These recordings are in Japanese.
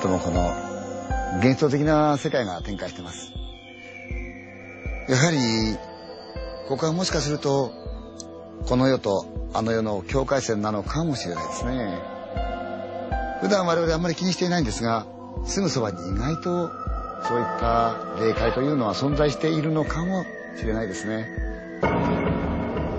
ともこの幻想的な世界が展開してます。やはりここはもしかするとこの世とあの世の境界線なのかもしれないですね。普段我々あんまり気にしていないんですがすぐそばに意外とそういった霊界というのは存在しているのかもしれないですね。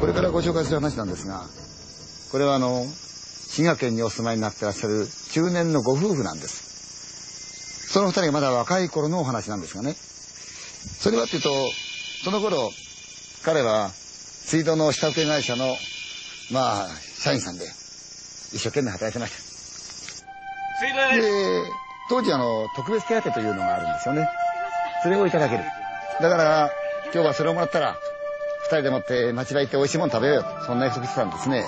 これからご紹介する話なんですがこれはあの滋賀県にお住まいになってらっしゃる中年のご夫婦なんです。その二人がまだ若い頃のお話なんですがね。それはっていうとその頃彼は水道の下請け会社のまあ社員さんで一生懸命働いてました。で当時あの特別手当というのがあるんですよね。それをいただける。だから今日はそれをもらったら二人でもって町場行って美味しいもの食べようよそんな約束してたんですね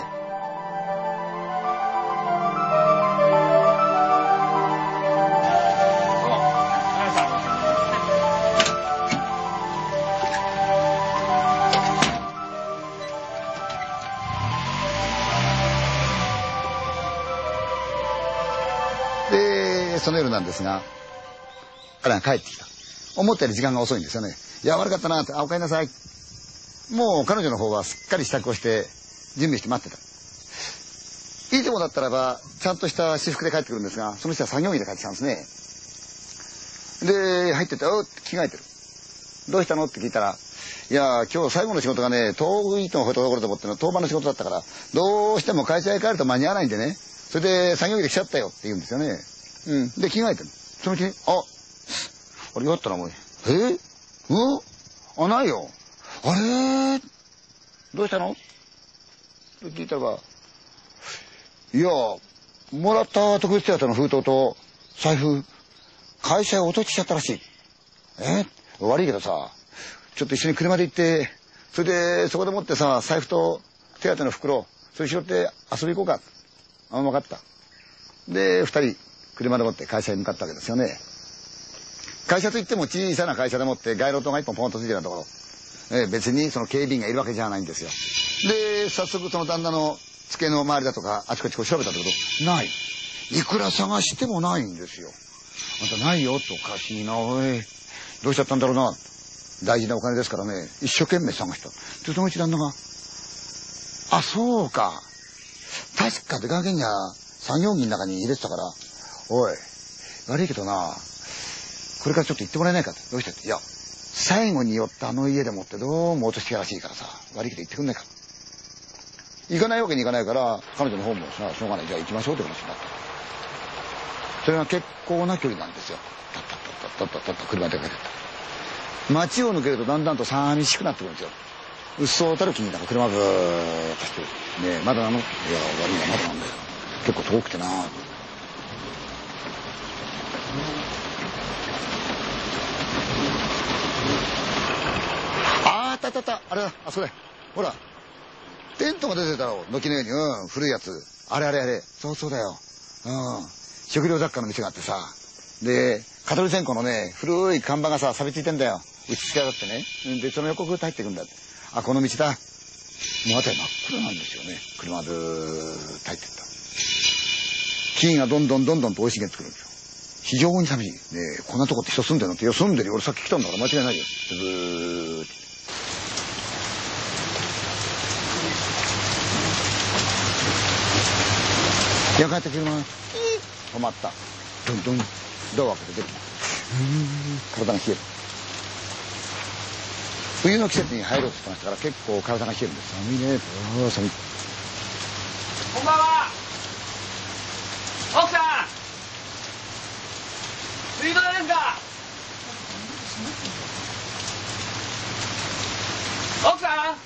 その夜なんですが彼が帰ってきた。思ったより時間が遅いんですよね。いや悪かったなってあおかえりなさい。もう彼女の方はすっかり支度をして準備して待ってた。いいともだったらばちゃんとした私服で帰ってくるんですがその人は作業着で帰ってきたんですね。で入ってて「おっ」って着替えてる。どうしたのって聞いたらいや今日最後の仕事がね遠いところと思っての当番の仕事だったからどうしても会社へ帰ると間に合わないんでね。それで作業着で来ちゃったよって言うんですよね。うん。で着替えてる。そのうちに「ああれよったなもうえうあないよ。あれどうしたの？って聞いたらいやもらった特別手当の封筒と財布会社へ落としちゃったらしい。え悪いけどさちょっと一緒に車で行ってそれでそこでもってさ財布と手当の袋それ拾って遊び行こうか。あ分かった。で二人車でもって会社に向かったわけですよね会社といっても小さな会社でもって街路灯が一本ポンとついてるところえー、別にその警備員がいるわけじゃないんですよ。で、早速その旦那の付けの周りだとか、あちこちこう調べたところ、ない。いくら探してもないんですよ。あんたないよっておかしいな、おい。どうしちゃったんだろうな。大事なお金ですからね、一生懸命探した。で、そのうち旦那が、あ、そうか。確か出かけには作業着の中に入れてたから、おい、悪いけどな、これからちょっと行ってもらえないかって。どうしてって。いや、最後に寄ったあの家でもってどうも落としてやらしいからさ。悪いけど行ってくんないか。行かないわけにいかないから彼女の方もさしょうがない。じゃあ行きましょうって話になった。それが結構な距離なんですよ。タッタッタッタッタッタッタッ車で出かけてった街を抜けるとだんだんと寂しくなってくるんですようっそうたる気になんか車ブーッとしてねえまだなのいや悪いなまだなんだよ結構遠くてなあったあったあった。あれだあそれほら。テントが出てたろ。軒のようにうん古いやつ。あれあれあれ。そうそうだよ。うん。食料雑貨の店があってさ。で蚊取線香のね古い看板がさ錆びついてんだよ。打ち付けだってね。でその横ぐっと入ってくんだあこの道だ。もう辺り真っ暗なんですよね。車ずーっと入ってった。木がどんどんどんどんと生い茂ってくるんですよ。非常に寂しい。ねこんなとこって人住んでるのって、いや、住んでるよ。俺さっき来たんだから間違いないよ。ずーっと。やがて車が、止まった。ドンドン、ドア開けて出てきた。体が冷える。冬の季節に入ろうとしてましたから結構体が冷えるんです。寒いね。ああ、寒い。こんばんは奥さん水道ですか？奥さん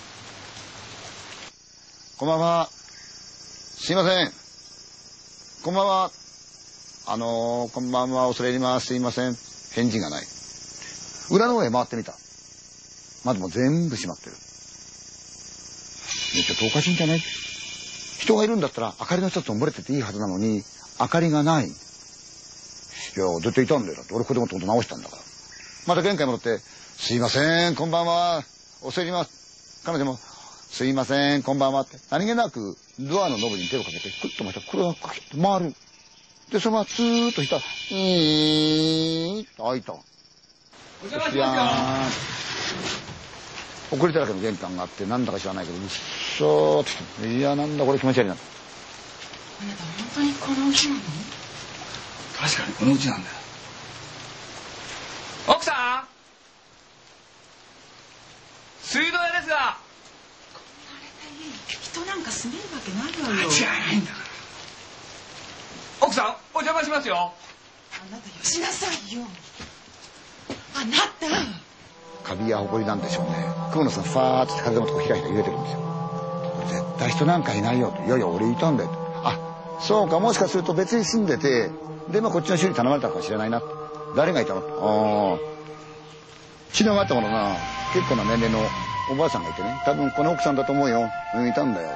こんばんは。すいません。こんばんは。あのー、こんばんは。恐れ入ります。すいません。返事がない。裏の方へ回ってみた。窓も全部閉まってる。ねちょっとおかしいんじゃない人がいるんだったら明かりの一つも漏れてていいはずなのに、明かりがない。いや、絶対いたんだよ。だって俺子供ってこと直したんだから。また玄関に戻って、すいません、こんばんは。恐れ入ります。彼女も、すいません、こんばんはって。何気なくドアのノブに手をかけて、クッとまた、これがクッと回る。で、そのままツーッとしたら、いーッと開いた。お邪魔しますー遅れただけの玄関があって、なんだか知らないけど、うっそーって、いや、なんだこれ気持ち悪いな。あなた本当にこの家なの。確かにこのうちなんだよ。奥さん水道屋ですが。あれた家に人なんか住めるわけないわよ間違いないんだから。奥さん、お邪魔しますよ。あなたよしなさいよあなたカビやホコリなんでしょうね。雲野さん、ファーって風のとこひらひら揺れてるんですよ。絶対人なんかいないよと。いやいや、俺いたんだよと。あ、そうか、もしかすると別に住んでて、で、まあこっちの修理頼まれたかもしれないな。誰がいたのああ。血のがあったものな、結構な年齢のおばあさんがいてね。多分この奥さんだと思うよ。うん、いたんだよ。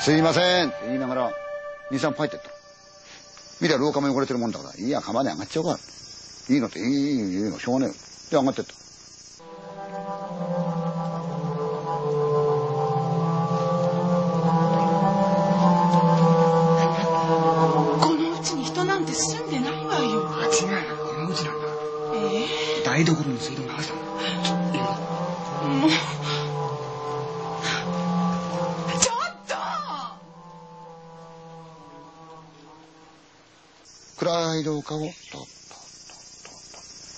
すいませんって言いながら、2、3入ってった。見たら廊下も汚れてるもんだから、いや、釜で上がっちゃおうか。いいのって、いい、いいの、いいの、しょうがねえよ。で、上がってった。この家に人なんて住んでないわよ間違いなくこのうちなんだ。ええ台所の水道暗い廊下を、とっとっと。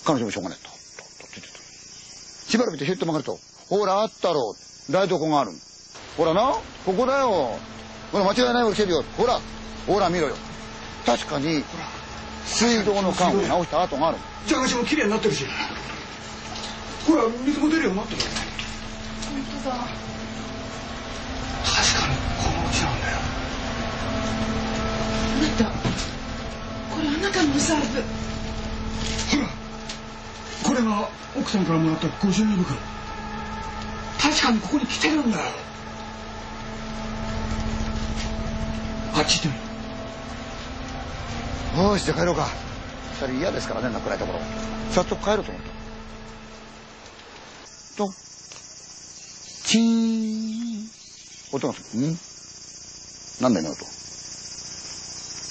彼女もしょうがない。とっとっとって言ってた。しばらくしてひゅっと曲がると、ほら、あったろう。台所がある。ほらな、ここだよ。ほら、間違いないるよ。ほら、ほら見ろよ。確かに、水道の管を直した跡がある。蛇口も綺麗になってるし。ほら、水も出るようになってる。本当だ確かにこのうちなんだよ。あなたこれあなたのお財布ほら、これが奥さんからもらったご祝儀袋。確かにここに来てるんだよ。あっち行ってみる。よし、じゃあ帰ろうか。二人嫌ですからね、な暗いところ。早速帰ろうと思った。と、チーン。音がする。ん？なんだよね、音。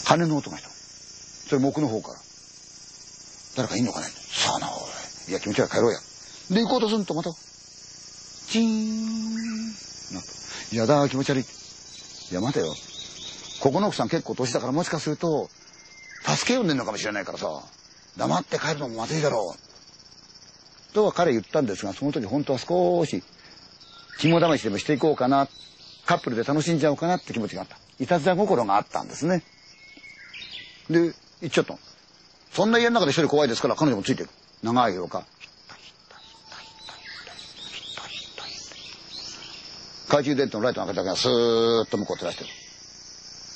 鐘の音がした。それも奥の方から。誰かいんのかねさあな、おい。いや、気持ち悪い帰ろうや。で、行こうとするとまた、チーン。なった。やだ、気持ち悪い。いや、待てよ。ここの奥さん結構年だからもしかすると、助け呼んでんのかもしれないからさ、黙って帰るのもまずいだろう。とは彼言ったんですが、その時本当は少し、肝試しでもしていこうかな、カップルで楽しんじゃおうかなって気持ちがあった。いたずら心があったんですね。で、行っちゃった。そんな家の中で一人怖いですから彼女もついてる。長い廊下。懐中電灯のライトの明かりだけがスーッと向こう照らしてる。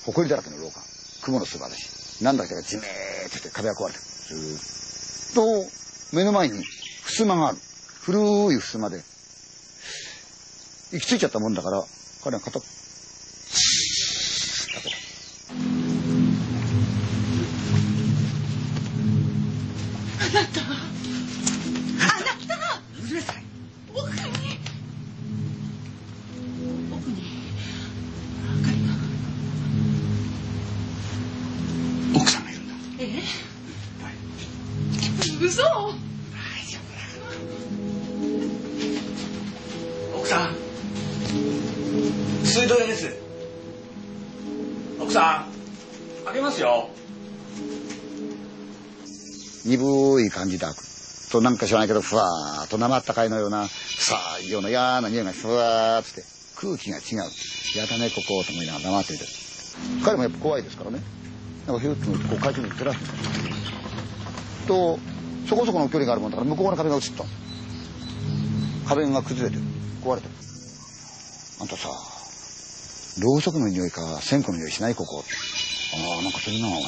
埃だらけの廊下。雲の素晴らしい。なんだかがじめーっとして壁が壊れてる。ずーっと、目の前に襖がある。古い襖で。行き着いちゃったもんだから、彼は片っ、となんか知らないけど、ふわーっと生あったかいのような、さあ、ような嫌な匂いがふわーっつって、空気が違う。やだね、ここと思いながら黙っていて。彼もやっぱ怖いですからね。なんかヒュッとこう懐中に照らしてたと、そこそこの距離があるもんだから向こうの壁が映った。壁が崩れてる。壊れてる。あんたさ、ろうそくの匂いか、線香の匂いしない？ここ。ああ、なんかするな、お前。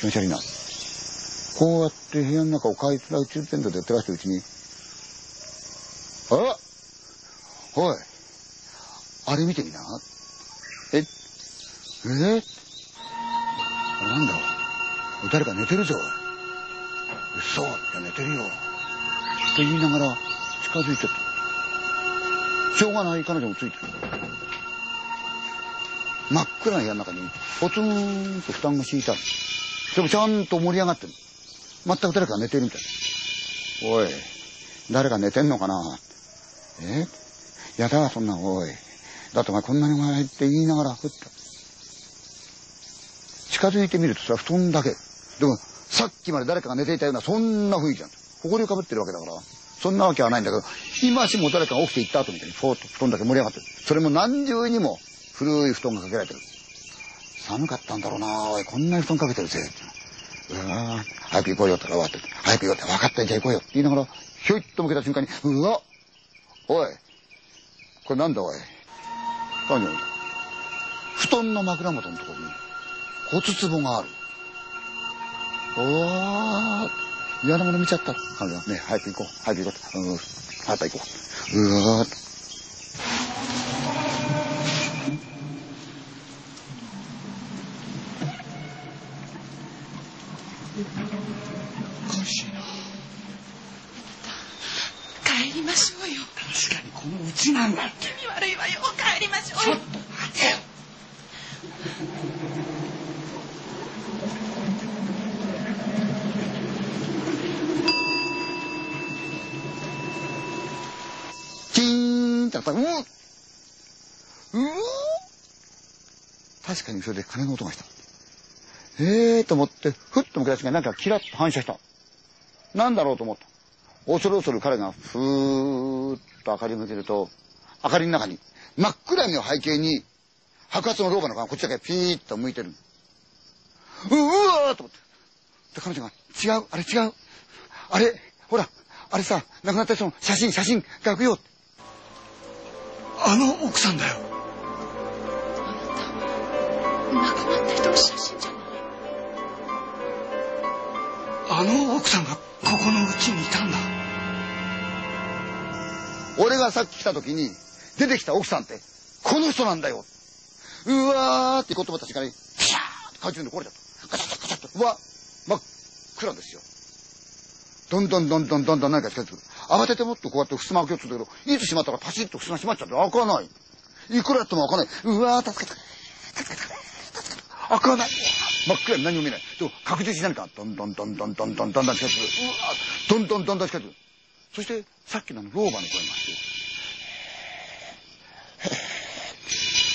気持ち悪いな。こうやって部屋の中を懐中電灯で照らしてうちに、あおい、あれ見てみな。え、え？あれなんだ誰か寝てるぞ。嘘って寝てるよ。と言いながら近づいてった。しょうがない彼女もついてる。真っ暗な部屋の中にポツンと布団が敷いてある。それもちゃんと盛り上がってる。全く誰かが寝てるみたい。おい、誰か寝てんのかなえ？やだ、そんな、おい。だってお前こんなにお前って言いながら、ふっと。近づいてみるとそれは布団だけ。でも、さっきまで誰かが寝ていたような、そんな雰囲気なんだ。埃をかぶってるわけだから。そんなわけはないんだけど、今しも誰かが起きていった後みたいに、ぽーっと布団だけ盛り上がってる。それも何重にも古い布団がかけられてる。寒かったんだろうなおい、こんなに布団かけてるぜ。うわー早く行こうよって終わって、早く行こうって、分かったじゃあ行こうよって言いながら、ひょいっと向けた瞬間に、うわおい、これなんだおい。何布団の枕元のところに骨壺がある。おー、嫌なもの見ちゃった。彼女はね、早く行こう、早く行こう。うん、早く行こう。うわー確かにこのうちなんだって。気味悪いわよ。帰りましょうよ。待てよ。チーンってやった。ら、うわうわ確かにそれで鐘の音がした。えーと思って、ふっと向けた瞬間になんかキラッと反射した。なんだろうと思った。恐る恐る彼がふーっと明かりを向けると、明かりの中に真っ暗闇を背景に白髪の老婆の顔がこっちだけピーッと向いてる。ううわーと思って。で、彼女が、違う、あれ違う。あれ、ほら、あれさ、亡くなった人の写真、写真、学よ。あの奥さんだよ亡くなった人の写真じゃないあの奥さんがここのうちにいたんだ俺がさっき来た時に出てきた奥さんって、この人なんだよ。うわーって言葉たちがね、ピシャーって中でこれちゃった。ガチャガチャガチャっと。うわ、真っ暗ですよ。どんどんどんどんどんどん何か近づいてく。慌ててもっとこうやって襖開けようとするんだけど、いつ閉まったらパシッと襖閉まっちゃって開かない。いくらやっても開かない。うわー、助けて。助けて。助けて。開かない。真っ暗に何も見えない。でも確実に何か、どんどんどんどんどんどんどんどん近づく。うわ、どんどんどんどん近づく。そして、さっきの老婆の声がして、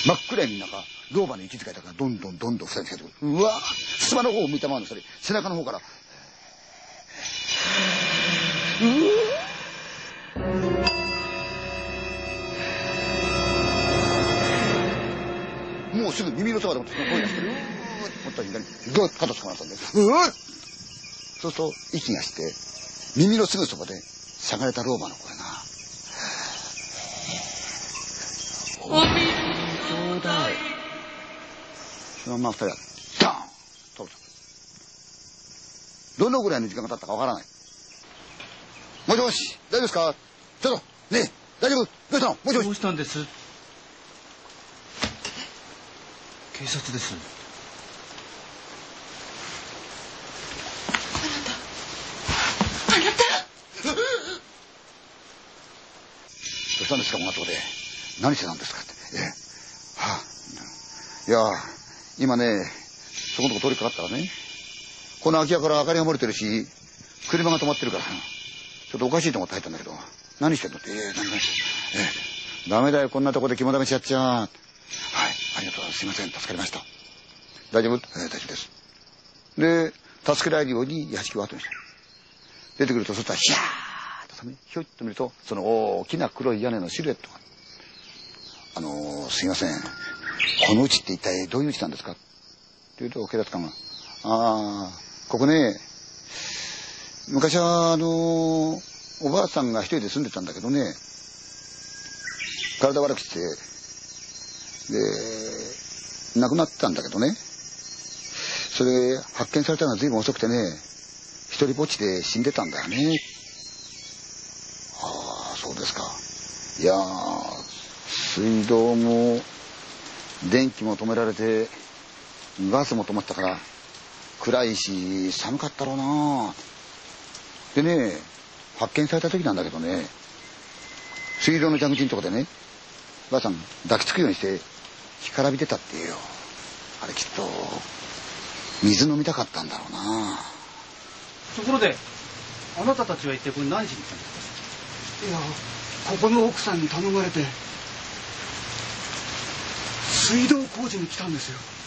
真っ暗闇の中、老婆の息遣いだから、どんどんどんどん二人近づく。うわー襖の方を向いたままのそれ、背中の方から、うわもうすぐ耳のそばでもその声がしてる。うーって思った瞬間に、どうやって肩つかまれたんで、うーそうすると、息がして、耳のすぐそばで、しゃがれた老婆の声が、おだい。そのまま二人は、ダーン倒れた。どのぐらいの時間が経ったかわからない。もしもし、大丈夫ですか？ちょっと、ねえ、大丈夫？どうしたの？もしもし。どう。したんです？警察ですあなたどうしたんですか、こんなとこで。何してたんですかって。ええ。はあ。いや、今ね、そこのとこ通りかかったらね、この空き家から明かりが漏れてるし、車が止まってるから、ちょっとおかしいと思って入ったんだけど、何してんのって、ええ、何何してんのええ、ダメだよ、こんなとこで肝試しやっちゃ。はい、ありがとうございます。すいません、助かりました。大丈夫？ええ、大丈夫です。で、助けられるように屋敷を後にした。出てくると、そしたら、ヒャーさね、ひょいっと見ると、その大きな黒い屋根のシルエットが。あのーすいません。このうちって一体どういううちなんですか？って言うと、警察官が、ああ、ここね、昔は、あのーおばあさんが一人で住んでたんだけどね、体悪くして、で、亡くなったんだけどね、それ発見されたのは随分遅くてね、一人ぼっちで死んでたんだよね。そうですか。いや、水道も、電気も止められて、ガスも止まったから、暗いし、寒かったろうなでね、発見された時なんだけどね、水道の蛇口のとこでね、ばあさん抱きつくようにして、干からびてたっていうよ。あれきっと、水飲みたかったんだろうなところであなたたちは一体これ何しに来たんですかいやここの奥さんに頼まれて水道工事に来たんですよ。